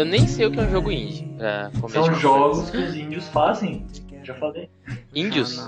eu nem sei o que é um jogo indie. Pra São jogos que os índios fazem. Já falei. Índios?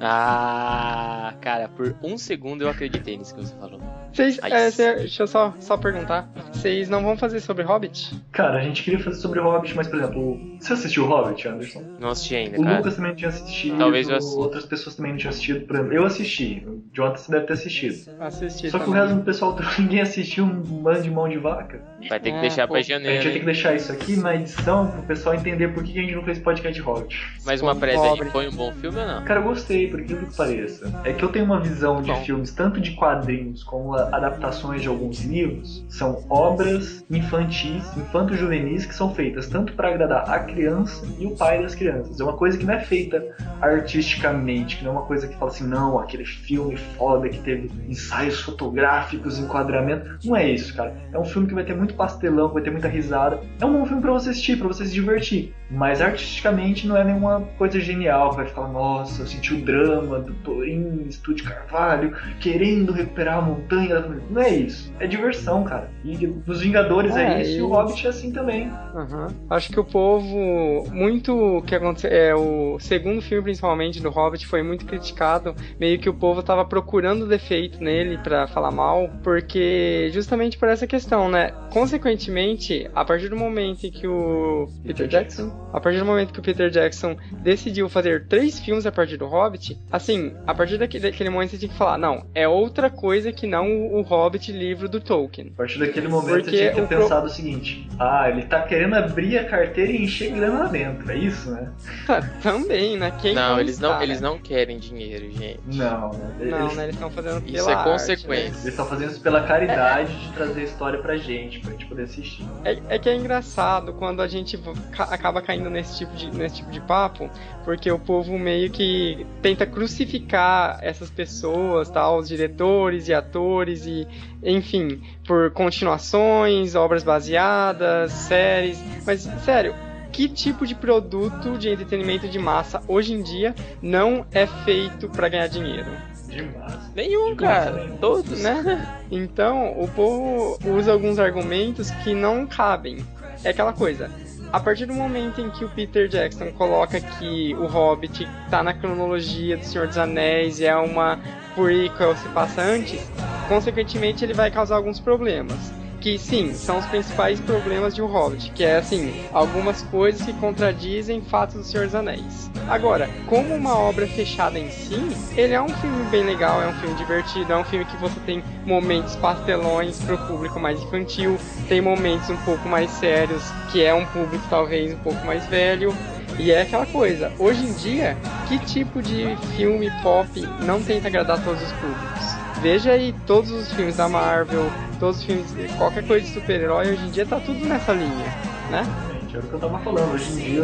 Ah, cara, por um segundo eu acreditei nisso que você falou. Vocês, é, cê, deixa eu só, só perguntar. Vocês não vão fazer sobre Hobbit? Cara, a gente queria fazer sobre Hobbit, mas, por exemplo, você assistiu Hobbit, Anderson? Não assisti ainda, o cara. O Lucas também tinha assistido. Talvez eu assista. Outras pessoas também não tinham assistido. Por exemplo, eu assisti. O Jonathan você deve ter assistido. Assisti Só que também. o resto do pessoal, ninguém assistiu um bando de mão de vaca. Vai ter que É, deixar pô, pra A gente janeiro. vai ter que deixar isso aqui na edição pro pessoal entender por que a gente não fez podcast de Hobbit. Mais uma prévia aí. Foi um bom filme ou não? Cara, eu gostei, por incrível que pareça. É que eu tenho uma visão de filmes, tanto de quadrinhos como adaptações de alguns livros, são obras infantis, infanto-juvenis, que são feitas tanto para agradar a criança e o pai das crianças. É uma coisa que não é feita artisticamente, que não é uma coisa que fala assim, não, aquele filme foda que teve ensaios fotográficos, enquadramento. Não é isso, cara. É um filme que vai ter muito pastelão, que vai ter muita risada. É um bom filme pra você assistir, pra você se divertir. Mas artisticamente não é nenhuma coisa genial, vai ficar, nossa, eu senti o drama do Torin, Estúdio Carvalho, querendo recuperar a montanha. da família. Não é isso. É diversão, cara. E os Vingadores é, É, isso e e- o Hobbit é assim também. Aham. Acho que o povo, muito o que aconteceu, é, o segundo filme principalmente do Hobbit foi muito criticado, meio que o povo tava procurando defeito nele pra falar mal, porque justamente por essa questão, né? Consequentemente, a partir do momento em que o Peter Jackson, a partir do momento que o Peter Jackson decidiu fazer três filmes a partir do Hobbit, assim, a partir daquele, daquele momento você tinha que falar, não, é outra coisa que não o, o Hobbit livro do Tolkien. A partir daquele momento Porque você tinha que ter o pro- pensado o seguinte: ah, ele tá querendo abrir a carteira e encher grana lá dentro. É isso, né? Também, né? Quem Não, não eles não, eles né? não querem dinheiro, gente. Não, né? Não, eles, né? Eles estão fazendo pela Isso é arte, consequência. eles estão fazendo isso pela caridade de trazer a história pra gente, pra gente poder assistir. né? É, é que é engraçado quando a gente ca- acaba caindo nesse tipo, de, nesse tipo de papo, porque o povo meio que tenta crucificar essas pessoas, tal, os diretores e atores e, enfim, por continuações, obras baseadas, séries. Mas, sério, que tipo de produto de entretenimento de massa hoje em dia não é feito pra ganhar dinheiro? Demais. Nenhum, cara. Todos. né? Então, o povo usa alguns argumentos que não cabem. É aquela coisa. A partir do momento em que o Peter Jackson coloca que o Hobbit tá na cronologia do Senhor dos Anéis e é uma prequel se passa antes, consequentemente ele vai causar alguns problemas. Que sim, são os principais problemas de O Hobbit, que é assim, algumas coisas que contradizem fatos do Senhor dos Anéis. Agora, como uma obra fechada em si, ele é um filme bem legal, é um filme divertido, é um filme que você tem momentos pastelões pro público mais infantil, tem momentos um pouco mais sérios, que é um público talvez um pouco mais velho. E é aquela coisa, hoje em dia, que tipo de filme pop não tenta agradar todos os públicos? Veja aí todos os filmes da Marvel, todos os filmes, qualquer coisa de super-herói, hoje em dia tá tudo nessa linha, né? Era o que eu tava falando. Hoje em dia,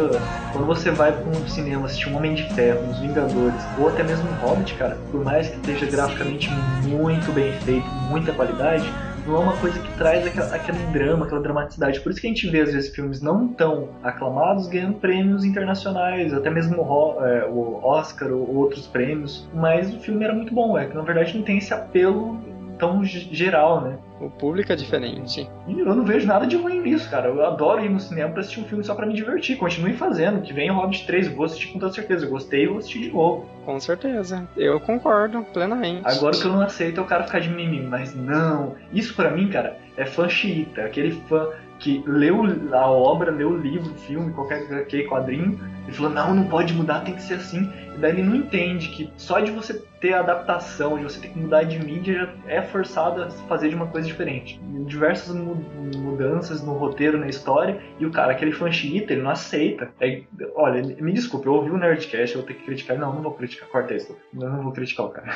quando você vai pra um cinema assistir um Homem de Ferro, uns Vingadores, ou até mesmo um Hobbit, cara, por mais que esteja graficamente muito bem feito, muita qualidade, não é uma coisa que traz aquela, aquele drama, aquela dramaticidade. Por isso que a gente vê, às vezes, filmes não tão aclamados ganhando prêmios internacionais, até mesmo o, é, o Oscar ou outros prêmios. Mas o filme era muito bom, é que na verdade não tem esse apelo tão ge- geral, né? O público é diferente. E eu não vejo nada de ruim nisso, cara. Eu adoro ir no cinema pra assistir um filme só pra me divertir. Continue fazendo. Que vem o Hobbit 3, eu vou assistir com toda certeza. Eu gostei e vou assistir de novo. Com certeza. Eu concordo plenamente. Agora o que eu não aceito é o cara ficar de mimimi. Mas não. Isso pra mim, cara, é fã xiita. Aquele fã que leu a obra, leu o livro, filme, qualquer qualquer quadrinho, e falou, não, não pode mudar, tem que ser assim. Daí ele não entende que só de você ter adaptação, de você ter que mudar de mídia, já é forçado a fazer de uma coisa diferente. Diversas mu- mudanças no roteiro, na história, e o cara, aquele fã xiita, ele não aceita. É, olha, me desculpe, eu ouvi o Nerdcast, eu vou ter que criticar. Não, não vou criticar, corta isso. Eu não vou criticar o cara.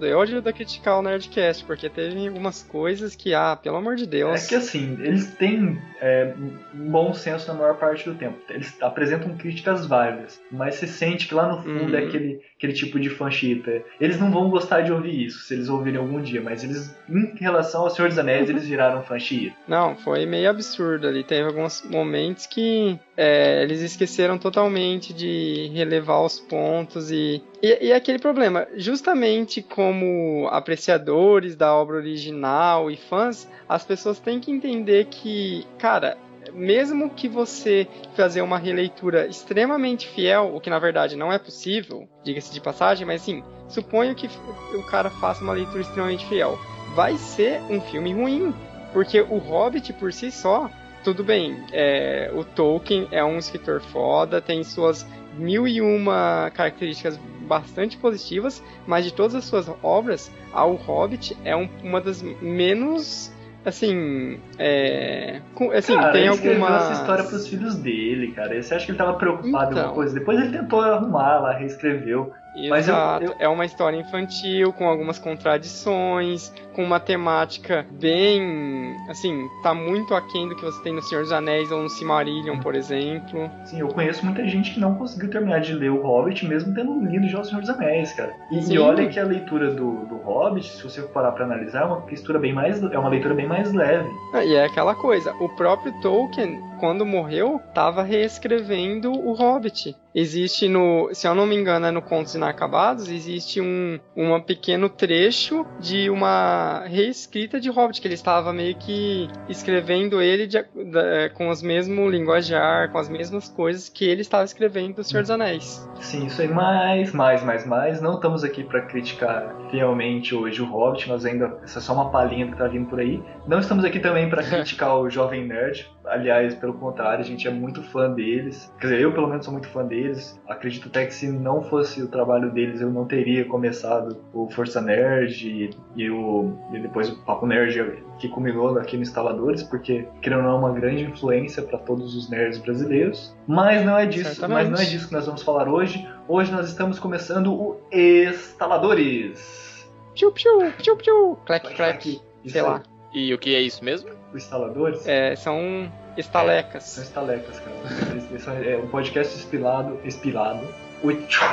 Eu ajudo a criticar o Nerdcast, porque teve algumas coisas que, ah, pelo amor de Deus. É que assim, eles têm é, bom senso na maior parte do tempo. Eles apresentam críticas válidas, mas você sente que lá no fundo Uhum. É aquele, tipo de fanchita. Eles não vão gostar de ouvir isso, se eles ouvirem algum dia, mas eles, em relação ao Senhor dos Anéis, eles viraram fanchita. Não, foi meio absurdo ali. Teve alguns momentos que é, eles esqueceram totalmente de relevar os pontos e, e, e aquele problema. Justamente como apreciadores da obra original e fãs, as pessoas têm que entender que, cara, mesmo que você fazer uma releitura extremamente fiel, o que na verdade não é possível, diga-se de passagem, mas sim, suponho que o cara faça uma leitura extremamente fiel. Vai ser um filme ruim, porque o Hobbit por si só, tudo bem, é, o Tolkien é um escritor foda, tem suas mil e uma características bastante positivas, mas de todas as suas obras, O Hobbit é um, uma das menos assim, é, assim cara, tem ele alguma essa história pros filhos dele, cara. Você acha que ele tava preocupado então, alguma coisa? Depois ele tentou arrumar lá, reescreveu. Mas Exato. eu, eu... É uma história infantil, com algumas contradições, com uma temática bem. Assim, tá muito aquém do que você tem no Senhor dos Anéis ou no Silmarillion, por exemplo. Sim, eu conheço muita gente que não conseguiu terminar de ler o Hobbit, mesmo tendo lido já o Senhor dos Anéis, cara. E, e olha que a leitura do, do Hobbit, se você parar pra analisar, é uma leitura bem mais, é uma leitura bem mais leve. E é aquela coisa, o próprio Tolkien, quando morreu, tava reescrevendo o Hobbit. Existe no, se eu não me engano, é no Contos Inacabados, existe um, um pequeno trecho de uma reescrita de Hobbit, que ele estava meio que escrevendo ele de, de, com os mesmos linguajar, com as mesmas coisas que ele estava escrevendo do Senhor dos Anéis. Sim, isso aí, mais, mais, mais, mais. Não estamos aqui para criticar fielmente hoje o Hobbit, nós ainda, essa é só uma palhinha que tá vindo por aí. Não estamos aqui também para criticar o Jovem Nerd, aliás, pelo contrário, a gente é muito fã deles. Quer dizer, eu pelo menos sou muito fã deles. Acredito até que se não fosse o trabalho deles, eu não teria começado o Força Nerd e, e o, e depois o Papo Nerd que culminou aqui no Instaladores, porque querendo ou não é uma grande influência para todos os nerds brasileiros. Mas não é disso, Certamente. mas não é disso que nós vamos falar hoje. Hoje nós estamos começando o Instaladores. Piu, piu, piu, piu, clac, clac, Isso sei lá. E o que é isso mesmo? O Instaladores É, são estalecas. são estalecas, cara. É um podcast espilado, espilado, ui, tchum,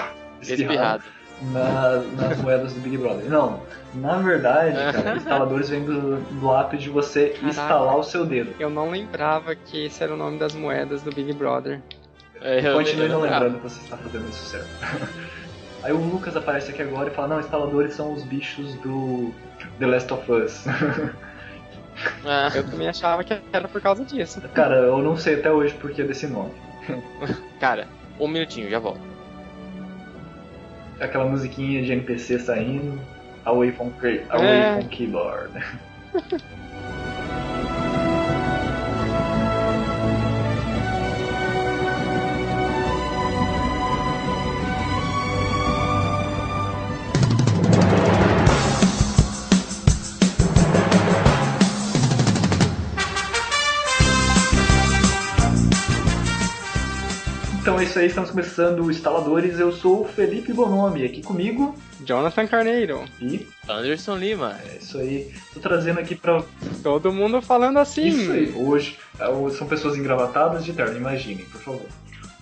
Espirrado. Na- nas moedas do Big Brother. Não, na verdade, cara, instaladores vem do, do ato de você Caraca. instalar o seu dedo. Eu não lembrava que esse era o nome das moedas do Big Brother. É, eu- Continue não lembrando que você está fazendo isso certo. Aí o Lucas aparece aqui agora e fala, não, instaladores são os bichos do The Last of Us. Ah, Eu também achava que era por causa disso. cara, eu não sei até hoje por que desse nome. cara, um minutinho, já volto. Aquela musiquinha de NPC saindo, Away from, Key- away É. from Keyboard. isso aí, estamos começando o Instaladores. Eu sou o Felipe Bonomi, aqui comigo. Jonathan Carneiro. E Anderson Lima. é isso aí. Tô trazendo aqui pra. Todo mundo falando assim. Isso aí. Hoje é, são pessoas engravatadas de terno, imaginem, por favor.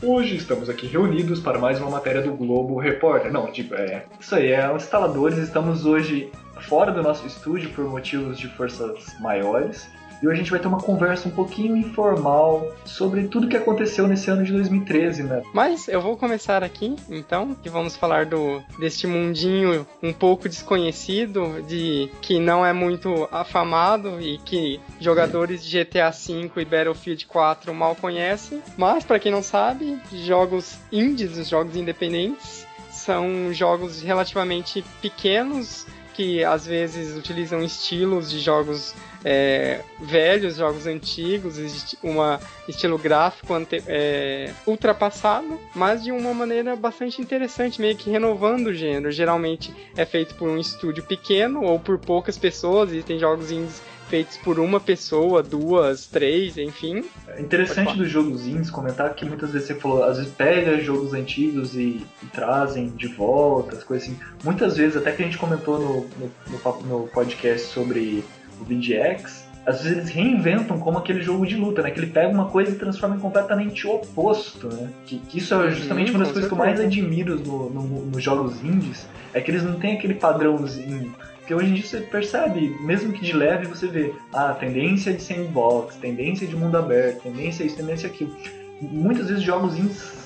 Hoje estamos aqui reunidos para mais uma matéria do Globo Repórter. Não, tipo, é. Isso aí, é os instaladores. Estamos hoje fora do nosso estúdio por motivos de forças maiores. E hoje a gente vai ter uma conversa um pouquinho informal sobre tudo que aconteceu nesse ano de 2013, né? Mas eu vou começar aqui, então, que vamos falar do deste mundinho um pouco desconhecido, de que não é muito afamado e que jogadores de GTA V e Battlefield 4 mal conhecem. Mas para quem não sabe, jogos indies, os jogos independentes, são jogos relativamente pequenos que às vezes utilizam estilos de jogos é, velhos, jogos antigos, uma estilo gráfico ante- é, ultrapassado, mas de uma maneira bastante interessante, meio que renovando o gênero. Geralmente é feito por um estúdio pequeno ou por poucas pessoas, e tem jogos indies feitos por uma pessoa, duas, três, enfim. É interessante dos jogos indies comentar que muitas vezes você falou, às vezes pega jogos antigos e, e trazem de volta, as coisas assim. Muitas vezes, até que a gente comentou no, no, no no podcast sobre o VGX, às vezes eles reinventam como aquele jogo de luta, né? Que ele pega uma coisa e transforma em completamente oposto, né? Que, que isso é justamente Uhum, uma das coisas que eu mais certeza. admiro no, no- nos jogos indies, é que eles não têm aquele padrãozinho. Porque hoje em dia você percebe, mesmo que de leve, você vê ah, tendência de sandbox, tendência de mundo aberto, tendência isso, tendência aquilo. Muitas vezes jogos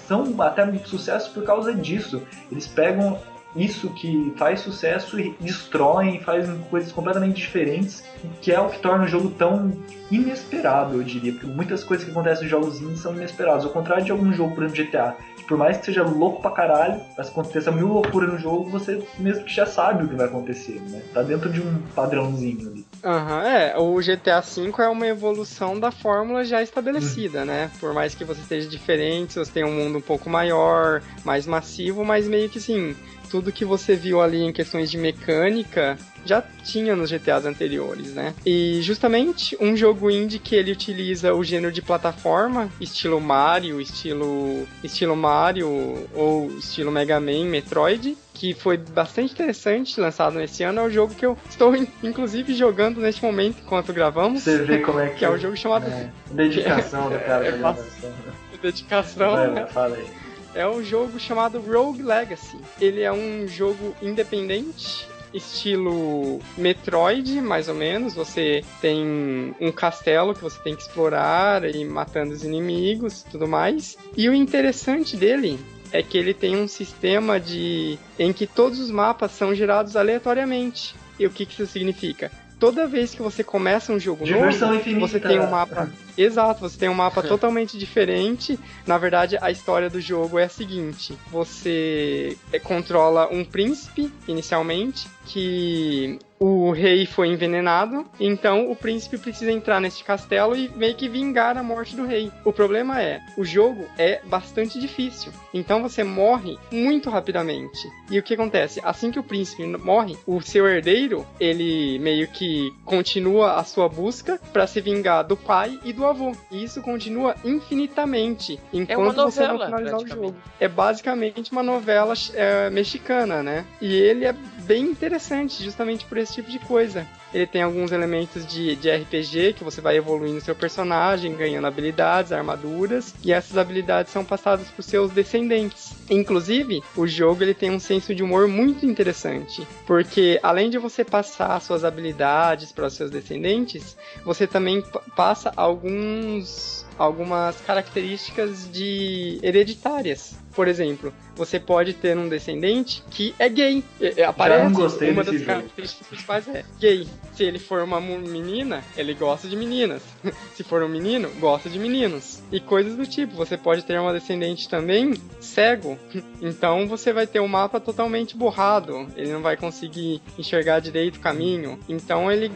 são até sucesso por causa disso. Eles pegam isso que faz sucesso e destrói, faz coisas completamente diferentes, que é o que torna o jogo tão inesperado, eu diria, porque muitas coisas que acontecem nos jogos indies são inesperadas, ao contrário de algum jogo, por exemplo, GTA, por mais que seja louco pra caralho, mas aconteça mil loucuras no jogo, você mesmo que já sabe o que vai acontecer, né? Tá dentro de um padrãozinho ali. Aham, uhum, é. O GTA V é uma evolução da fórmula já estabelecida, uhum. né? Por mais que você esteja diferente, você tem um mundo um pouco maior, mais massivo, mas meio que assim, tudo que você viu ali em questões de mecânica já tinha nos GTAs anteriores, né? E justamente um jogo indie que ele utiliza o gênero de plataforma, estilo Mario, estilo estilo Mario ou estilo Mega Man, Metroid, que foi bastante interessante, lançado nesse ano, é o jogo que eu estou inclusive jogando neste momento enquanto gravamos. Você vê como é que, que é o jogo chamado é, dedicação do cara. É, é, dedicação. Vai, né? Fala aí é um jogo chamado Rogue Legacy. Ele é um jogo independente, estilo Metroid, mais ou menos. Você tem um castelo que você tem que explorar e matando os inimigos e tudo mais. E o interessante dele é que ele tem um sistema de em que todos os mapas são gerados aleatoriamente. E o que, que isso significa? Toda vez que você começa um jogo Diversão novo, infinita. você tem um mapa Exato, você tem um mapa totalmente diferente. Na verdade, a história do jogo é a seguinte: você é, controla um príncipe inicialmente que o rei foi envenenado, então o príncipe precisa entrar neste castelo e meio que vingar a morte do rei. O problema é, o jogo é bastante difícil, então você morre muito rapidamente. E o que acontece? Assim que o príncipe morre, o seu herdeiro, ele meio que continua a sua busca para se vingar do pai e do avô. E isso continua infinitamente enquanto é você não finalizar o jogo. É basicamente uma novela é, mexicana, né? E ele é bem interessante justamente por esse tipo de coisa. Ele tem alguns elementos de, de RPG que você vai evoluindo seu personagem, ganhando habilidades, armaduras, e essas habilidades são passadas para seus descendentes. Inclusive, o jogo ele tem um senso de humor muito interessante, porque além de você passar suas habilidades para os seus descendentes, você também passa alguns algumas características de hereditárias. Por exemplo, você pode ter um descendente que é gay. Aparece Já não gostei uma das características principais é gay. Se ele for uma menina, ele gosta de meninas. Se for um menino, gosta de meninos. E coisas do tipo. Você pode ter uma descendente também cego. Então você vai ter o um mapa totalmente borrado. Ele não vai conseguir enxergar direito o caminho. Então ele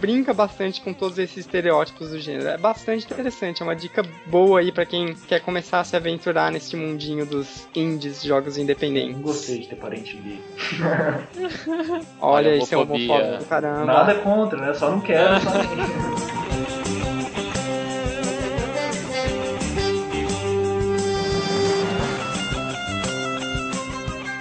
brinca bastante com todos esses estereótipos do gênero. É bastante interessante. É uma dica boa aí para quem quer começar a se aventurar nesse mundinho dos indies, jogos independentes. Não gostei de ter parente gay. Olha, isso é homofóbico do caramba. Nada contra, né? Só não quero, só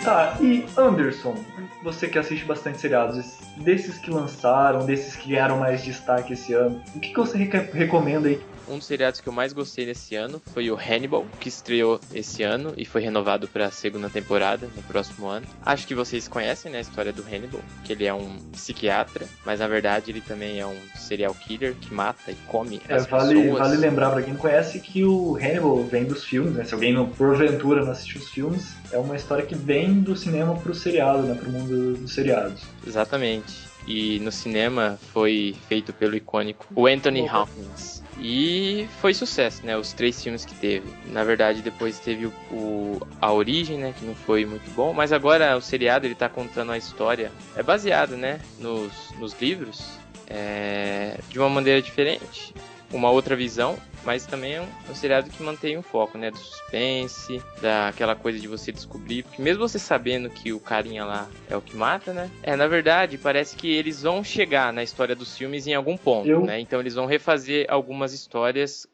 Tá, e Anderson, você que assiste bastante seriados, desses que lançaram, desses que ganharam mais destaque esse ano, o que, que você recomenda aí um dos seriados que eu mais gostei nesse ano foi o Hannibal, que estreou esse ano e foi renovado para a segunda temporada no próximo ano. Acho que vocês conhecem né, a história do Hannibal, que ele é um psiquiatra, mas na verdade ele também é um serial killer que mata e come é, as vale, pessoas. Vale lembrar para quem não conhece que o Hannibal vem dos filmes, né? Se alguém não, porventura não assistiu os filmes, é uma história que vem do cinema pro seriado, né? Pro mundo dos seriados. Exatamente. E no cinema foi feito pelo icônico o Anthony Hopkins. E foi sucesso, né? Os três filmes que teve. Na verdade, depois teve o, o, A Origem, né? Que não foi muito bom. Mas agora o seriado ele tá contando a história. É baseado, né? Nos, nos livros. É, de uma maneira diferente. Uma outra visão mas também é um, seriado que mantém o foco, né? Do suspense, daquela coisa de você descobrir. Porque mesmo você sabendo que o carinha lá é o que mata, né? É, na verdade, parece que eles vão chegar na história dos filmes em algum ponto, Eu... né? Então eles vão refazer algumas histórias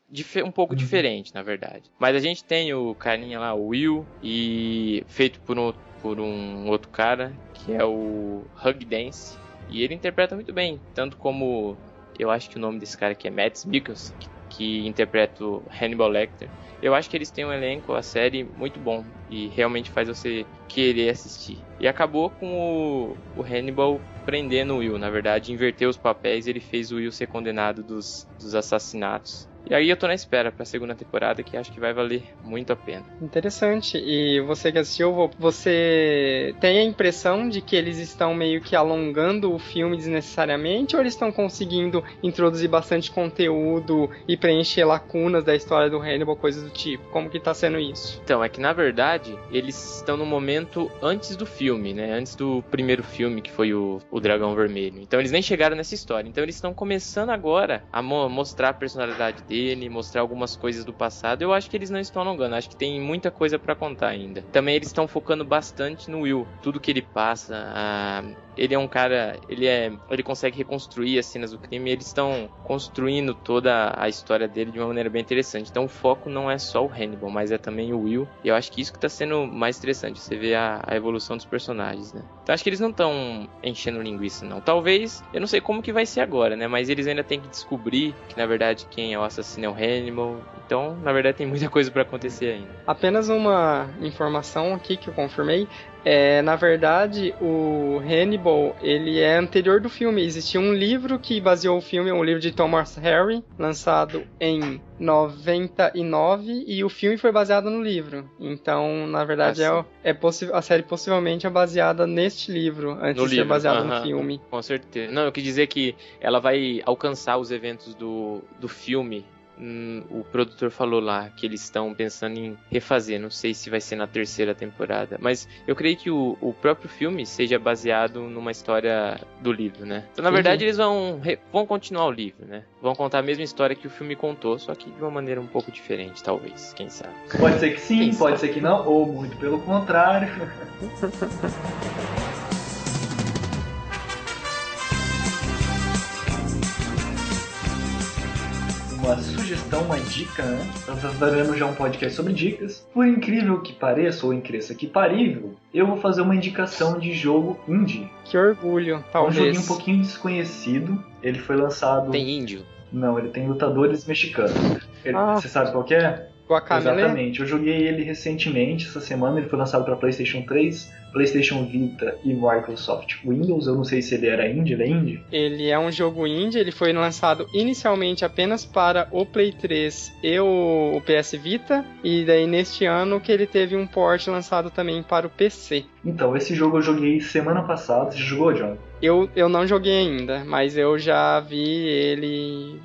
um pouco uhum. diferente, na verdade. Mas a gente tem o carinha lá, o Will, e feito por um, por um outro cara, que é o Hug Dance. E ele interpreta muito bem, tanto como eu acho que o nome desse cara aqui é Matt Mikkelsen, que que interpreta o Hannibal Lecter. Eu acho que eles têm um elenco, a série, muito bom e realmente faz você querer assistir. E acabou com o, o Hannibal prendendo o Will, na verdade, inverteu os papéis ele fez o Will ser condenado dos, dos assassinatos E aí eu tô na espera pra segunda temporada, que acho que vai valer muito a pena. Interessante. E você que assistiu, você tem a impressão de que eles estão meio que alongando o filme desnecessariamente ou eles estão conseguindo introduzir bastante conteúdo e preencher lacunas da história do Hannibal, coisas do tipo? Como que tá sendo isso? Então, é que na verdade, eles estão no momento antes do filme, né? Antes do primeiro filme, que foi o, o Dragão Vermelho. Então eles nem chegaram nessa história. Então eles estão começando agora a mo mostrar a personalidade dele, mostrar algumas coisas do passado. Eu acho que eles não estão alongando, acho que tem muita coisa para contar ainda. Também eles estão focando bastante no Will, tudo que ele passa, a ele é um cara, ele é, ele consegue reconstruir as cenas do crime, e eles estão construindo toda a história dele de uma maneira bem interessante. Então o foco não é só o Hannibal, mas é também o Will. E eu acho que isso que tá sendo mais interessante, você vê a, a evolução dos personagens, né? Então acho que eles não estão enchendo linguiça não. Talvez, eu não sei como que vai ser agora, né? Mas eles ainda têm que descobrir que na verdade quem é o assassino é o Hannibal. Então, na verdade, tem muita coisa para acontecer ainda. Apenas uma informação aqui que eu confirmei. É, na verdade, o Hannibal, ele é anterior do filme. Existia um livro que baseou o filme, um livro de Thomas Harry, lançado em 99, e o filme foi baseado no livro. Então, na verdade, é, é a série possivelmente é baseada neste livro, antes no de livro. ser baseada no filme. Com certeza. Não, eu quis dizer que ela vai alcançar os eventos do, do filme Hum, o produtor falou lá que eles estão pensando em refazer. Não sei se vai ser na terceira temporada, mas eu creio que o, o próprio filme seja baseado numa história do livro, né? Então, na verdade, eles vão, vão continuar o livro, né? Vão contar a mesma história que o filme contou, só que de uma maneira um pouco diferente, talvez. Quem sabe? Pode ser que sim, quem pode sabe? ser que não, ou muito pelo contrário. uma sugestão, uma dica, né? Nós daremos já um podcast sobre dicas. Por incrível que pareça, ou incrível que parível, eu vou fazer uma indicação de jogo indie. Que orgulho, talvez. Um joguinho um pouquinho desconhecido. Ele foi lançado. Tem índio? Não, ele tem lutadores mexicanos. Ele, ah. Você sabe qual é? Guacamele? Exatamente. Eu joguei ele recentemente, essa semana. Ele foi lançado para PlayStation 3, PlayStation Vita e Microsoft Windows. Eu não sei se ele era indie, ele é indie? Ele é um jogo indie. Ele foi lançado inicialmente apenas para o Play 3 e o PS Vita. E daí neste ano que ele teve um port lançado também para o PC. Então, esse jogo eu joguei semana passada. Você jogou, John? Eu, eu não joguei ainda, mas eu já vi ele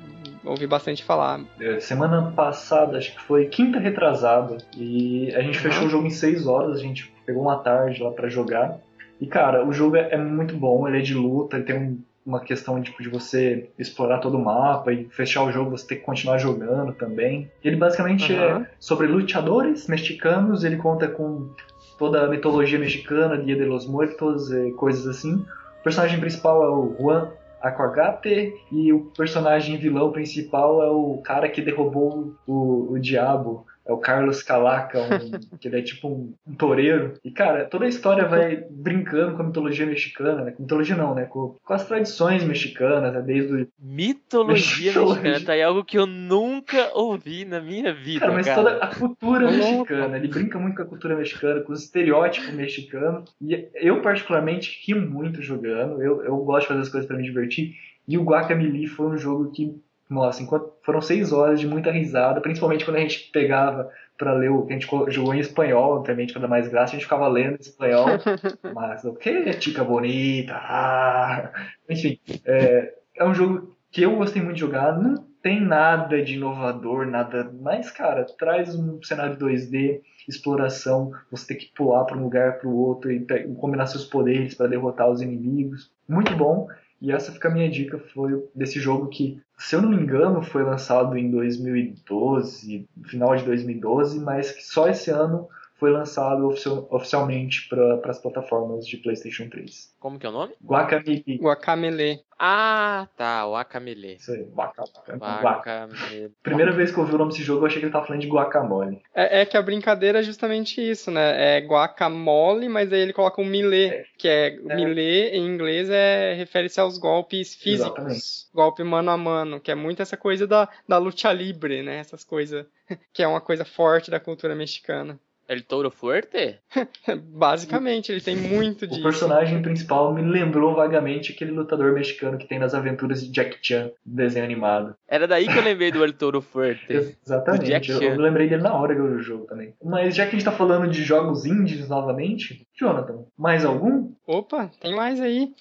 ouvi bastante falar. É, semana passada, acho que foi quinta retrasada, e a gente uhum. fechou o jogo em 6 horas, a gente pegou uma tarde lá para jogar. E cara, o jogo é, é, muito bom, ele é de luta, ele tem um, uma questão tipo, de você explorar todo o mapa e fechar o jogo, você ter que continuar jogando também. Ele basicamente uhum. é sobre lutadores mexicanos, ele conta com toda a mitologia mexicana, Dia de los Muertos, coisas assim. O personagem principal é o Juan Aquagate e o personagem vilão principal é o cara que derrubou o, o diabo é o Carlos Calaca, um, que ele é tipo um, um toureiro. E, cara, toda a história vai brincando com a mitologia mexicana, né? Com mitologia não, né? Com, com as tradições mexicanas, né? Desde o... Mitologia, mitologia mexicana, tá? É algo que eu nunca ouvi na minha vida, cara. mas cara. toda a cultura mexicana, ele brinca muito com a cultura mexicana, com os estereótipos mexicanos. E eu, particularmente, rio muito jogando. Eu, eu gosto de fazer as coisas para me divertir. E o Guacamole foi um jogo que nossa, enquanto foram seis horas de muita risada, principalmente quando a gente pegava para ler o que a gente jogou em espanhol, obviamente, quando é mais graça, a gente ficava lendo em espanhol. mas o que é tica bonita? Ah. Enfim, é, é um jogo que eu gostei muito de jogar. Não tem nada de inovador, nada. Mas, cara, traz um cenário 2D, exploração, você tem que pular para um lugar para o outro e combinar seus poderes para derrotar os inimigos. Muito bom. E essa fica a minha dica, foi desse jogo que, se eu não me engano, foi lançado em 2012, final de 2012, mas que só esse ano foi lançado oficial, oficialmente para as plataformas de PlayStation 3. Como que é o nome? Guacamele. Guacamele. Ah, tá, o Akamele. Isso aí, Guacamele. Primeira vez que eu ouvi o nome desse jogo, eu achei que ele tava falando de guacamole. É, é, que a brincadeira é justamente isso, né? É guacamole, mas aí ele coloca um milê, é. que é, é. milê em inglês é refere-se aos golpes físicos. Exatamente. Golpe mano a mano, que é muito essa coisa da, da luta livre, né? Essas coisas que é uma coisa forte da cultura mexicana. El Toro Fuerte? Basicamente, ele tem muito disso. O personagem principal me lembrou vagamente aquele lutador mexicano que tem nas aventuras de Jack Chan, desenho animado. Era daí que eu lembrei do El Toro Fuerte. Exatamente, eu, eu lembrei dele na hora que eu vi o jogo também. Mas já que a gente tá falando de jogos indies novamente, Jonathan, mais algum? Opa, tem mais aí.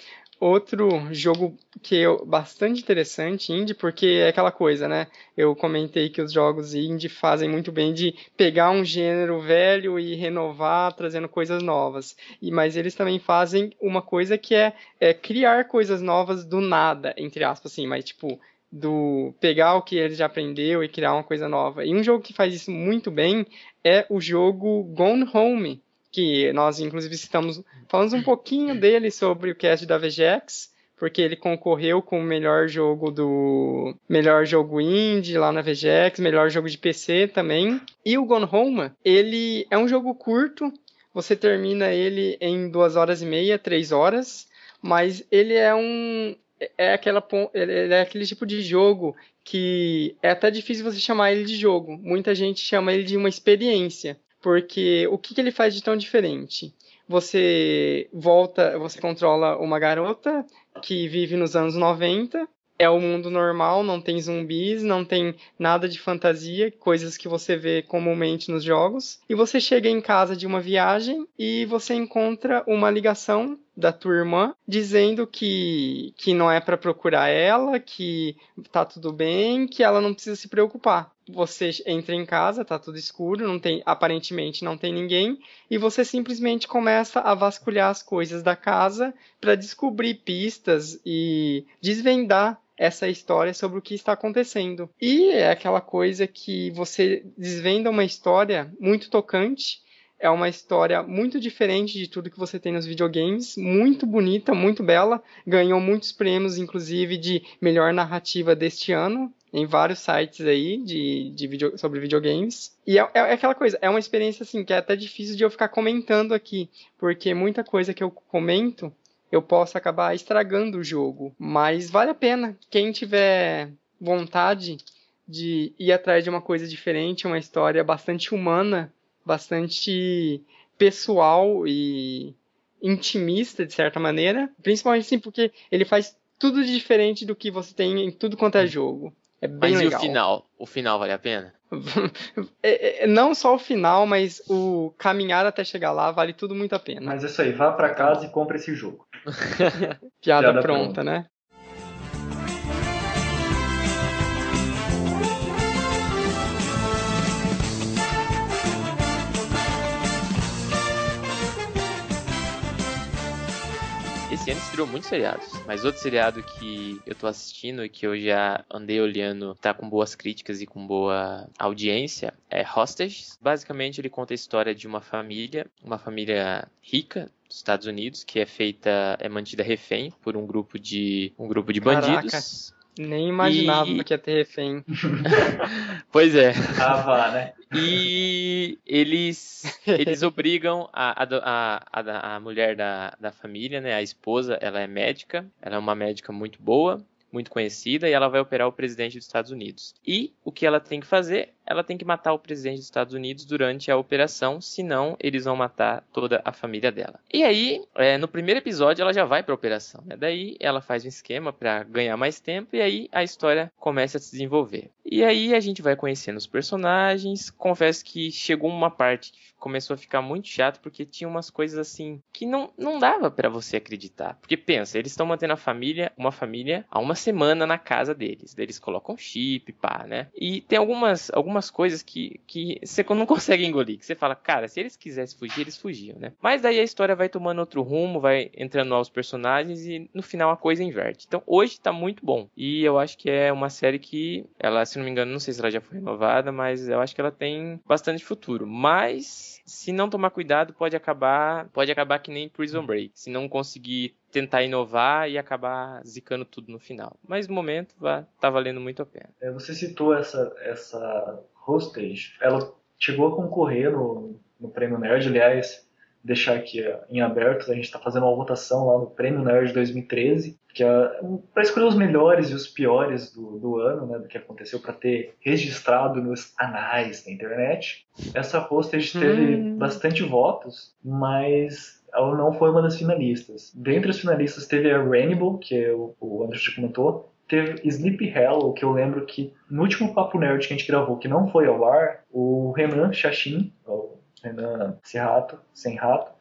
Outro jogo que é bastante interessante, indie, porque é aquela coisa, né? Eu comentei que os jogos indie fazem muito bem de pegar um gênero velho e renovar, trazendo coisas novas. E mas eles também fazem uma coisa que é, é criar coisas novas do nada, entre aspas, assim, mas tipo do pegar o que ele já aprendeu e criar uma coisa nova. E um jogo que faz isso muito bem é o jogo Gone Home, que nós inclusive estamos falando um pouquinho dele sobre o cast da VGX, porque ele concorreu com o melhor jogo do melhor jogo indie lá na VGX, melhor jogo de PC também. E o Gone Home, ele é um jogo curto, você termina ele em duas horas e meia, três horas, mas ele é um é aquela ele é aquele tipo de jogo que é até difícil você chamar ele de jogo. Muita gente chama ele de uma experiência. Porque o que, que ele faz de tão diferente? Você volta, você controla uma garota que vive nos anos 90 é o mundo normal, não tem zumbis, não tem nada de fantasia, coisas que você vê comumente nos jogos. E você chega em casa de uma viagem e você encontra uma ligação da tua irmã dizendo que, que não é para procurar ela, que tá tudo bem, que ela não precisa se preocupar. Você entra em casa, tá tudo escuro, não tem aparentemente não tem ninguém, e você simplesmente começa a vasculhar as coisas da casa para descobrir pistas e desvendar essa história sobre o que está acontecendo. E é aquela coisa que você desvenda uma história muito tocante é uma história muito diferente de tudo que você tem nos videogames, muito bonita, muito bela, ganhou muitos prêmios, inclusive de melhor narrativa deste ano, em vários sites aí de, de video, sobre videogames. E é, é, aquela coisa, é uma experiência assim que é até difícil de eu ficar comentando aqui, porque muita coisa que eu comento eu posso acabar estragando o jogo, mas vale a pena. Quem tiver vontade de ir atrás de uma coisa diferente, uma história bastante humana, bastante pessoal e intimista, de certa maneira. Principalmente assim, porque ele faz tudo de diferente do que você tem em tudo quanto é jogo. É bem mas legal. e o final? O final vale a pena? é, é, não só o final, mas o caminhar até chegar lá vale tudo muito a pena. Mas é isso aí, vá para casa e compre esse jogo. Piada, Piada pronta, pronta, né? Esse ano estreou muitos seriados, mas outro seriado que eu tô assistindo e que eu já andei olhando, tá com boas críticas e com boa audiência, é Hostages. Basicamente, ele conta a história de uma família, uma família rica dos Estados Unidos, que é feita, é mantida refém por um grupo de um grupo de bandidos. Nem imaginava e... que ia ter refém. pois é. Ah, vá, né? E eles, eles obrigam a, a, a, a mulher da, da família, né? A esposa, ela é médica, ela é uma médica muito boa, muito conhecida, e ela vai operar o presidente dos Estados Unidos. E o que ela tem que fazer ela tem que matar o presidente dos Estados Unidos durante a operação, senão eles vão matar toda a família dela. E aí, é, no primeiro episódio, ela já vai para a operação. Né? Daí, ela faz um esquema para ganhar mais tempo e aí a história começa a se desenvolver. E aí a gente vai conhecendo os personagens. Confesso que chegou uma parte que começou a ficar muito chato porque tinha umas coisas assim que não, não dava para você acreditar. Porque pensa, eles estão mantendo a família, uma família, há uma semana na casa deles. Daí eles colocam chip, pá, né? E tem algumas, algumas algumas coisas que, que você não consegue engolir. Que você fala, cara, se eles quisessem fugir, eles fugiam, né? Mas daí a história vai tomando outro rumo, vai entrando novos personagens e no final a coisa inverte. Então hoje tá muito bom. E eu acho que é uma série que, ela, se não me engano, não sei se ela já foi renovada, mas eu acho que ela tem bastante futuro. Mas se não tomar cuidado, pode acabar, pode acabar que nem Prison Break. Se não conseguir tentar inovar e acabar zicando tudo no final. Mas no momento tá valendo muito a pena. É, você citou essa, essa hostage, ela chegou a concorrer no, no Prêmio Nerd, aliás, deixar aqui em aberto, a gente está fazendo uma votação lá no Prêmio Nerd 2013, que é para escolher os melhores e os piores do, do ano, né, do que aconteceu, para ter registrado nos anais da internet. Essa hostage teve hum. bastante votos, mas ela não foi uma das finalistas. Dentre os finalistas teve a Rainbow, que o, o André já comentou, teve Sleepy Hollow, que eu lembro que no último Papo Nerd que a gente gravou, que não foi ao ar, o Renan Chachin, o Renan Serrato, Sem Rato,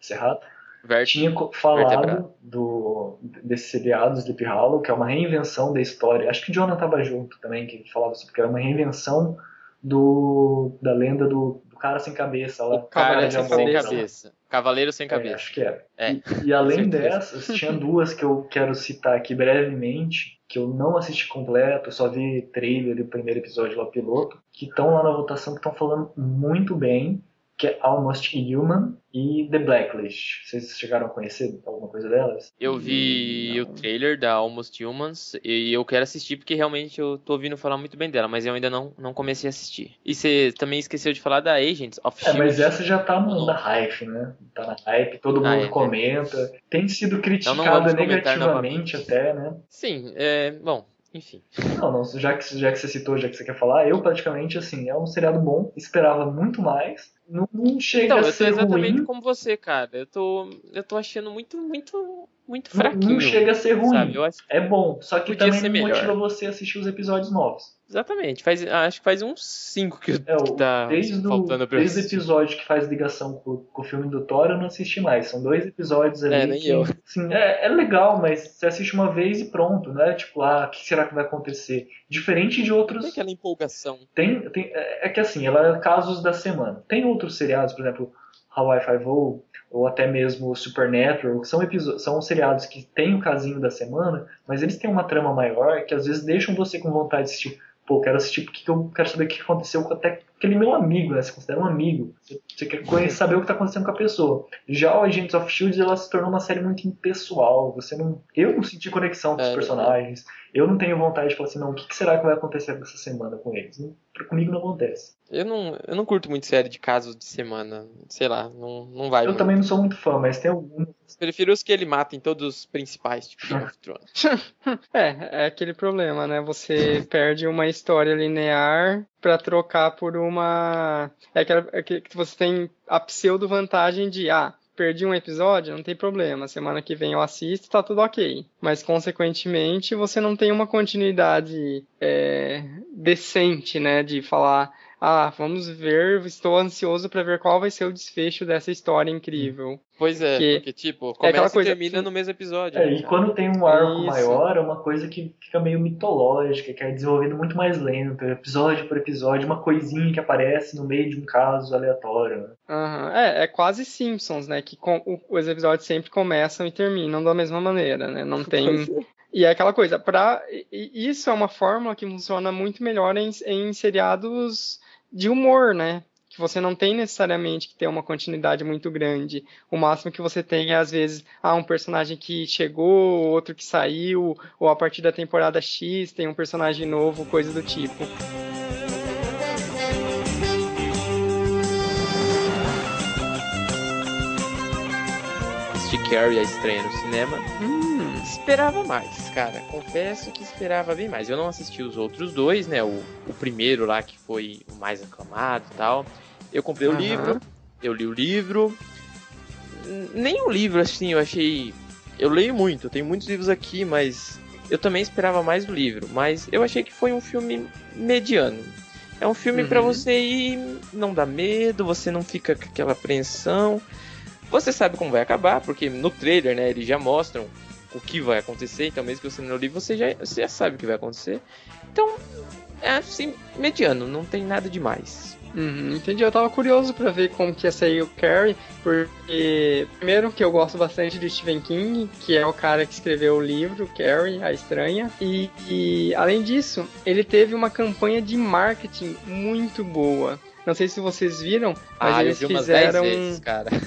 Serrato, Vert, tinha falado do, desse seriado Sleepy Hollow, que é uma reinvenção da história. Acho que o Jonathan estava junto também, que falava sobre que era uma reinvenção do, da lenda do, do cara sem cabeça. Lá, o cara sem cabeça. Cavaleiro sem é, cabeça. É, acho que era. É. E, e além dessas, tinha duas que eu quero citar aqui brevemente, que eu não assisti completo, só vi trailer do primeiro episódio lá piloto, que estão lá na votação, que estão falando muito bem que é Almost Human e The Blacklist. Vocês chegaram a conhecer alguma coisa delas? Eu vi Não. o trailer da Almost Humans e eu quero assistir porque realmente eu tô ouvindo falar muito bem dela, mas eu ainda não, não comecei a assistir. E você também esqueceu de falar da Agents of Shield. É, mas essa já tá no, na hype, né? Tá na hype, todo ah, mundo é, comenta. Tem sido criticada negativamente até, né? Sim, é, bom, enfim. Não, não, já que, já que você citou, já que você quer falar, eu praticamente, assim, é um seriado bom, esperava muito mais. Não, não chega então, a ser eu tô exatamente ruim. como você, cara. Eu tô, eu tô achando muito, muito, muito fraquinho. Não, chega a ser ruim. É bom, só que também não motiva você a assistir os episódios novos. Exatamente. Faz, acho que faz uns 5 que, é, que tá desde faltando pra Desde o episódio que faz ligação com, com, o filme do Thor, eu não assisti mais. São dois episódios ali. É, nem que, eu. Assim, é, é legal, mas você assiste uma vez e pronto, né? Tipo, ah, o que será que vai acontecer? Diferente de outros. Tem aquela empolgação. Tem, tem, é, é que assim, ela é casos da semana. Tem outros seriados, por exemplo, Hawaii Five-O, ou até mesmo Supernatural, que são, são seriados que têm o casinho da semana, mas eles têm uma trama maior que às vezes deixam você com vontade de assistir pô, quero assistir porque eu quero saber o que aconteceu com até aquele meu amigo, né? Você considera um amigo. Você quer conhecer, saber o que está acontecendo com a pessoa. Já o Agents of Shield ela se tornou uma série muito impessoal. Você não, eu não senti conexão com os é, personagens. Eu não tenho vontade de falar assim, não, o que será que vai acontecer essa semana com eles? Comigo não acontece. Eu não, eu não curto muito série de casos de semana. Sei lá, não, não vai. Eu muito. também não sou muito fã, mas tem alguns. Prefiro os que ele mata em todos os principais, tipo Game of Thrones. é, é aquele problema, né? Você perde uma história linear para trocar por uma. É aquela é que você tem a pseudo vantagem de, ah, perdi um episódio, não tem problema. Semana que vem eu assisto, tá tudo ok. Mas, consequentemente, você não tem uma continuidade é, decente, né? De falar, ah, vamos ver, estou ansioso para ver qual vai ser o desfecho dessa história incrível. Pois é, porque, porque tipo, é começa é coisa e termina que... no mesmo episódio. É, né? e quando tem um arco Isso. maior, é uma coisa que fica meio mitológica, que é desenvolvido muito mais lento, episódio por episódio, uma coisinha que aparece no meio de um caso aleatório. Né? Uhum. É, é quase Simpsons, né? Que com, o, os episódios sempre começam e terminam da mesma maneira, né? Não tem. É. E é aquela coisa, pra, isso é uma fórmula que funciona muito melhor em, em seriados de humor, né? Que você não tem necessariamente que ter uma continuidade muito grande. O máximo que você tem é, às vezes, ah, um personagem que chegou, outro que saiu, ou a partir da temporada X tem um personagem novo, coisa do tipo. de Carrie a estreia no cinema. Hum, esperava mais, cara. Confesso que esperava bem mais. Eu não assisti os outros dois, né? O, o primeiro lá que foi o mais aclamado e tal. Eu comprei uhum. o livro, eu li o livro. Nem o livro, assim, eu achei. Eu leio muito, eu tenho muitos livros aqui, mas eu também esperava mais do livro. Mas eu achei que foi um filme mediano. É um filme uhum. para você ir, não dá medo, você não fica com aquela apreensão. Você sabe como vai acabar, porque no trailer, né, eles já mostram o que vai acontecer, então mesmo que você não li, você já, você já sabe o que vai acontecer. Então, é assim, mediano, não tem nada demais. Uhum, entendi, eu tava curioso para ver como que ia sair o Carrie, porque primeiro que eu gosto bastante do Stephen King, que é o cara que escreveu o livro Carrie, a Estranha, e, e além disso, ele teve uma campanha de marketing muito boa. Não sei se vocês viram, mas ah, eles fizeram. Vezes,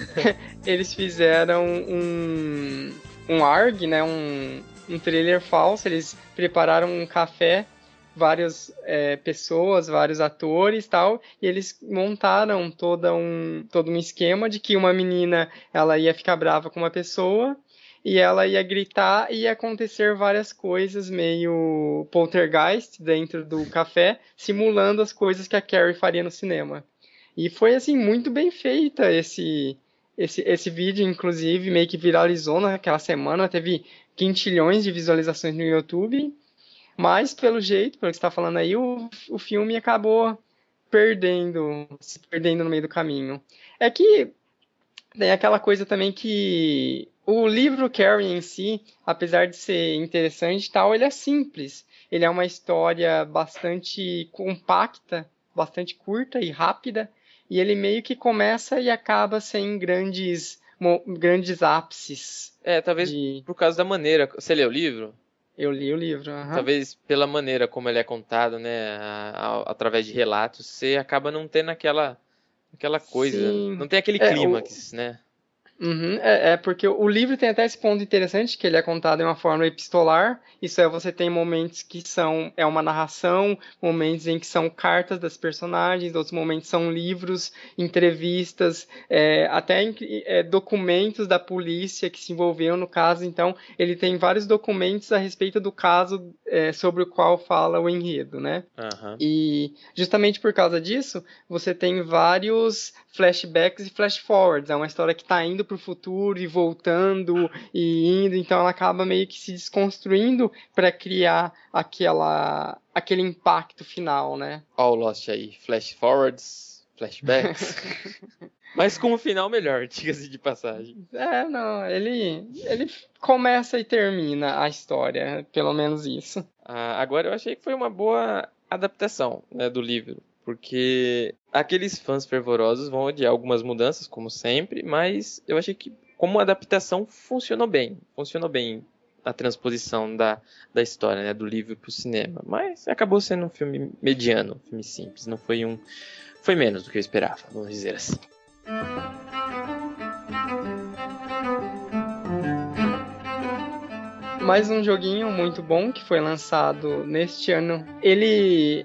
eles fizeram um. Um ARG, né? Um, um trailer falso. Eles prepararam um café várias é, pessoas, vários atores tal, e eles montaram toda um, todo um esquema de que uma menina ela ia ficar brava com uma pessoa e ela ia gritar e ia acontecer várias coisas meio poltergeist dentro do café, simulando as coisas que a Carrie faria no cinema. E foi assim muito bem feita esse esse, esse vídeo, inclusive, meio que viralizou naquela semana, teve quintilhões de visualizações no YouTube. Mas, pelo jeito, pelo que está falando aí, o, o filme acabou perdendo, se perdendo no meio do caminho. É que tem aquela coisa também que o livro Carrie em si, apesar de ser interessante e tal, ele é simples. Ele é uma história bastante compacta, bastante curta e rápida, e ele meio que começa e acaba sem grandes grandes ápices. É, talvez de... por causa da maneira. Você leu o livro? Eu li o livro. Uhum. Talvez pela maneira como ele é contado, né, a, a, através de relatos, você acaba não tendo aquela, aquela coisa, Sim. não tem aquele é, clímax, o... né? Uhum, é, é, porque o livro tem até esse ponto interessante, que ele é contado em uma forma epistolar. Isso é, você tem momentos que são é uma narração, momentos em que são cartas das personagens, outros momentos são livros, entrevistas, é, até é, documentos da polícia que se envolveram no caso. Então, ele tem vários documentos a respeito do caso é, sobre o qual fala o enredo, né? Uhum. E justamente por causa disso, você tem vários flashbacks e flash forwards. É uma história que está indo para o futuro e voltando e indo, então ela acaba meio que se desconstruindo para criar aquela aquele impacto final, né? Ó, o Lost aí, flash forwards, flashbacks. Mas com um final melhor, diga-se de passagem. É, não, ele, ele começa e termina a história, pelo menos isso. Ah, agora eu achei que foi uma boa adaptação né, do livro porque aqueles fãs fervorosos vão odiar algumas mudanças, como sempre, mas eu achei que, como adaptação, funcionou bem. Funcionou bem a transposição da, da história, né, do livro para o cinema. Mas acabou sendo um filme mediano, um filme simples. Não foi um. Foi menos do que eu esperava, vamos dizer assim. Mais um joguinho muito bom que foi lançado neste ano. Ele.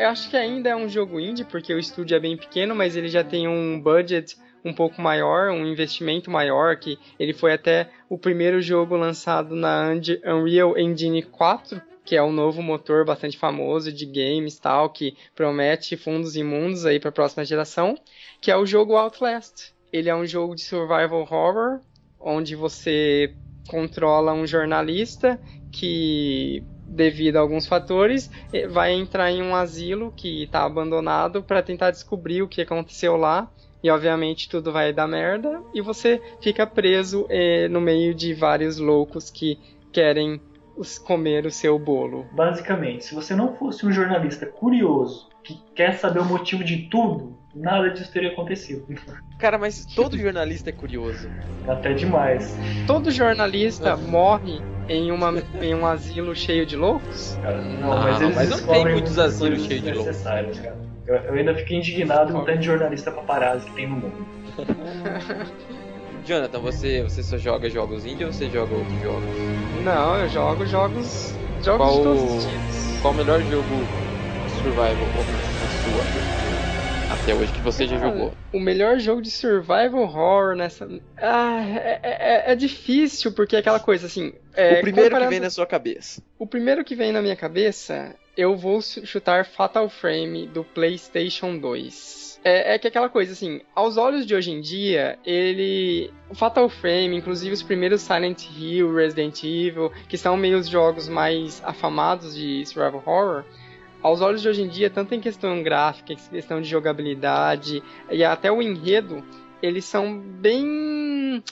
Eu acho que ainda é um jogo indie, porque o estúdio é bem pequeno, mas ele já tem um budget um pouco maior, um investimento maior, que ele foi até o primeiro jogo lançado na Unreal Engine 4, que é um novo motor bastante famoso de games tal, que promete fundos imundos aí para a próxima geração, que é o jogo Outlast. Ele é um jogo de survival horror, onde você controla um jornalista que, devido a alguns fatores, eh, vai entrar em um asilo que está abandonado para tentar descobrir o que aconteceu lá. E obviamente tudo vai dar merda e você fica preso eh, no meio de vários loucos que querem comer o seu bolo. Basicamente, se você não fosse um jornalista curioso que quer saber o motivo de tudo, nada disso teria acontecido. Cara, mas todo jornalista é curioso. Até demais. Todo jornalista morre em, uma, em um asilo cheio de loucos? Cara, não, ah, mas, eles mas não tem muitos asilos cheios de loucos. Cara. Eu, eu, ainda fiquei indignado com o tanto de jornalista paparazzi que tem no mundo. Jonathan, você, você só joga jogos indie ou você joga outros jogos? Não, eu jogo jogos, jogos qual, de todos os tipos. Qual o melhor jogo survival na sua até hoje que você já jogou? O melhor jogo de survival horror nessa. Ah, é, é, é difícil, porque é aquela coisa assim. É, o primeiro comparando... que vem na sua cabeça. O primeiro que vem na minha cabeça, eu vou chutar Fatal Frame do PlayStation 2. É, é, que aquela coisa, assim, aos olhos de hoje em dia, ele. O Fatal Frame, inclusive os primeiros Silent Hill, Resident Evil, que são meio os jogos mais afamados de survival horror, aos olhos de hoje em dia, tanto em questão gráfica, em questão de jogabilidade e até o enredo, eles são bem.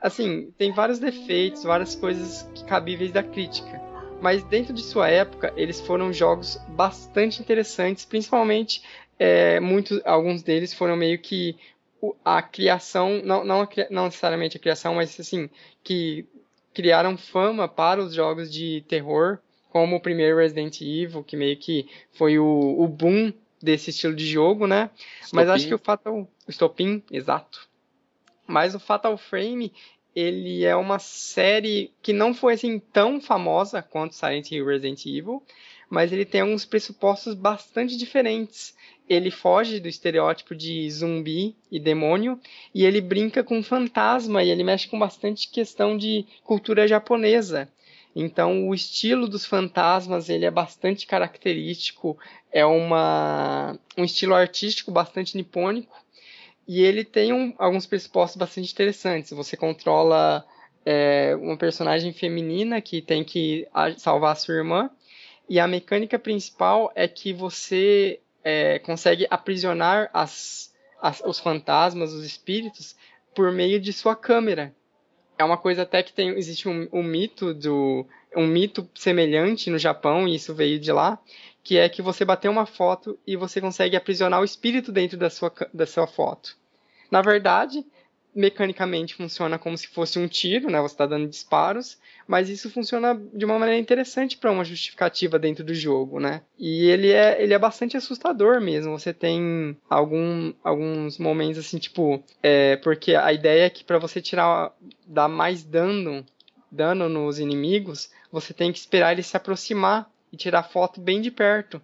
Assim, tem vários defeitos, várias coisas cabíveis da crítica. Mas dentro de sua época, eles foram jogos bastante interessantes, principalmente é, muitos, alguns deles foram meio que a criação, não, não, não necessariamente a criação, mas assim, que criaram fama para os jogos de terror como o primeiro Resident Evil, que meio que foi o, o boom desse estilo de jogo, né? Mas acho que o Fatal... O Stopin, exato. Mas o Fatal Frame, ele é uma série que não foi assim tão famosa quanto Silent Hill Resident Evil, mas ele tem alguns pressupostos bastante diferentes. Ele foge do estereótipo de zumbi e demônio e ele brinca com fantasma e ele mexe com bastante questão de cultura japonesa. Então, o estilo dos fantasmas ele é bastante característico, é uma, um estilo artístico bastante nipônico e ele tem um, alguns pressupostos bastante interessantes. Você controla é, uma personagem feminina que tem que salvar a sua irmã e a mecânica principal é que você é, consegue aprisionar as, as, os fantasmas, os espíritos, por meio de sua câmera. É uma coisa até que tem, existe um, um mito do um mito semelhante no Japão e isso veio de lá, que é que você bateu uma foto e você consegue aprisionar o espírito dentro da sua, da sua foto. Na verdade, mecanicamente funciona como se fosse um tiro, né? Você está dando disparos, mas isso funciona de uma maneira interessante para uma justificativa dentro do jogo, né? E ele é, ele é bastante assustador mesmo. Você tem algum, alguns momentos assim, tipo, é, porque a ideia é que para você tirar, dar mais dano, dano nos inimigos, você tem que esperar ele se aproximar e tirar foto bem de perto.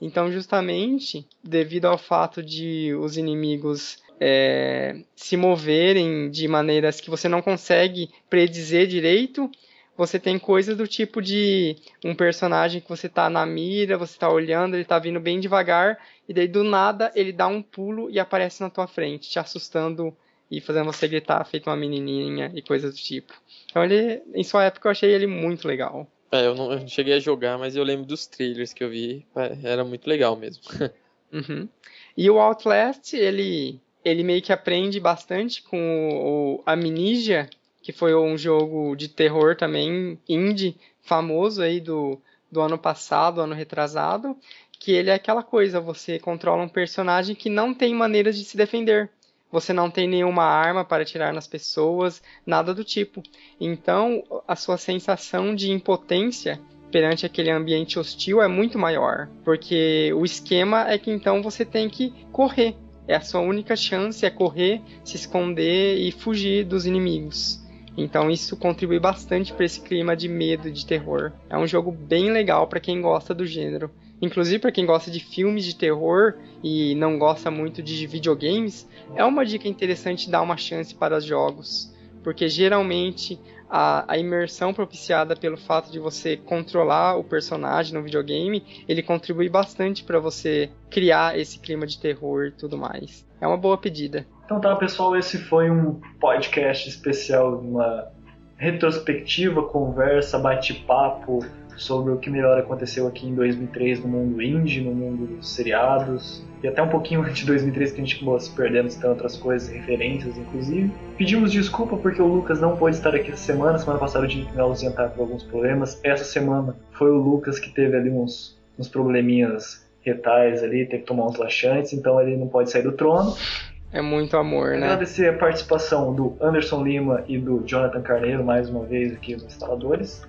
Então, justamente devido ao fato de os inimigos é, se moverem de maneiras que você não consegue predizer direito. Você tem coisas do tipo de um personagem que você está na mira, você está olhando, ele está vindo bem devagar, e daí do nada ele dá um pulo e aparece na tua frente, te assustando e fazendo você gritar feito uma menininha e coisas do tipo. Então ele, em sua época eu achei ele muito legal. É, eu não, eu não cheguei a jogar, mas eu lembro dos trailers que eu vi, era muito legal mesmo. uhum. E o Outlast, ele ele meio que aprende bastante com o Amnesia, que foi um jogo de terror também indie famoso aí do, do ano passado, ano retrasado, que ele é aquela coisa, você controla um personagem que não tem maneiras de se defender. Você não tem nenhuma arma para atirar nas pessoas, nada do tipo. Então, a sua sensação de impotência perante aquele ambiente hostil é muito maior, porque o esquema é que então você tem que correr é a sua única chance é correr, se esconder e fugir dos inimigos. Então isso contribui bastante para esse clima de medo de terror. É um jogo bem legal para quem gosta do gênero. Inclusive para quem gosta de filmes de terror e não gosta muito de videogames, é uma dica interessante dar uma chance para os jogos, porque geralmente a, a, imersão propiciada pelo fato de você controlar o personagem no videogame, ele contribui bastante para você criar esse clima de terror e tudo mais. É uma boa pedida. Então tá, pessoal, esse foi um podcast especial, uma retrospectiva, conversa, bate-papo sobre o que melhor aconteceu aqui em 2003 no mundo indie, no mundo dos seriados, e até um pouquinho antes de 2003 que a gente acabou se perdendo em outras coisas, referências inclusive. Pedimos desculpa porque o Lucas não pôde estar aqui essa semana, semana passada o Jimmy Mellos ia por alguns problemas, essa semana foi o Lucas que teve ali uns, uns probleminhas retais ali, teve que tomar uns laxantes, então ele não pode sair do trono. É muito amor, né? Agradecer a participação do Anderson Lima e do Jonathan Carneiro mais uma vez aqui nos instaladores.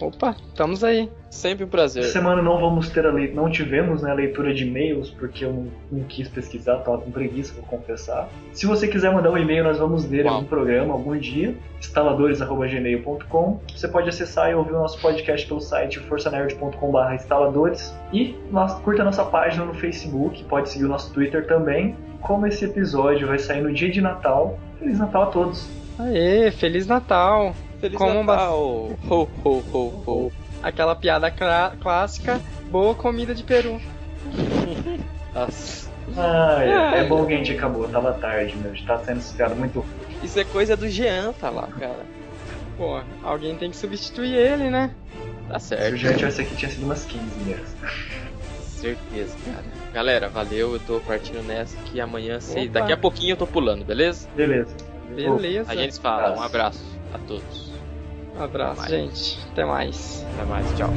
Opa, estamos aí. Sempre um prazer. Essa semana não vamos ter a le... não tivemos né, a leitura de e-mails porque eu não, não quis pesquisar, estava com preguiça, vou confessar. Se você quiser mandar um e-mail, nós vamos ler Uau. algum programa, algum dia, instaladores@gmail.com. Você pode acessar e ouvir o nosso podcast pelo site forçanerd.com/instaladores e nossa, curta a nossa página no Facebook, pode seguir o nosso Twitter também. Como esse episódio vai sair no dia de Natal, Feliz Natal a todos. Aê, Feliz Natal! Feliz Como Natal! Ba... Ho, ho, ho, ho. Aquela piada clássica, boa comida de peru. Nossa. Ah, é, é, bom que a gente acabou, tava tarde, meu. Tá sendo piada muito. Isso é coisa do Jean, tá lá, cara. Pô, alguém tem que substituir ele, né? Tá certo. O Jean tivesse aqui tinha sido umas 15 mesmo. Certeza, cara. Galera, valeu, eu tô partindo nessa que amanhã, se... daqui a pouquinho eu tô pulando, beleza? Beleza. Beleza. A gente fala, um abraço a todos. Um abraço, gente. Até mais. Até mais, tchau.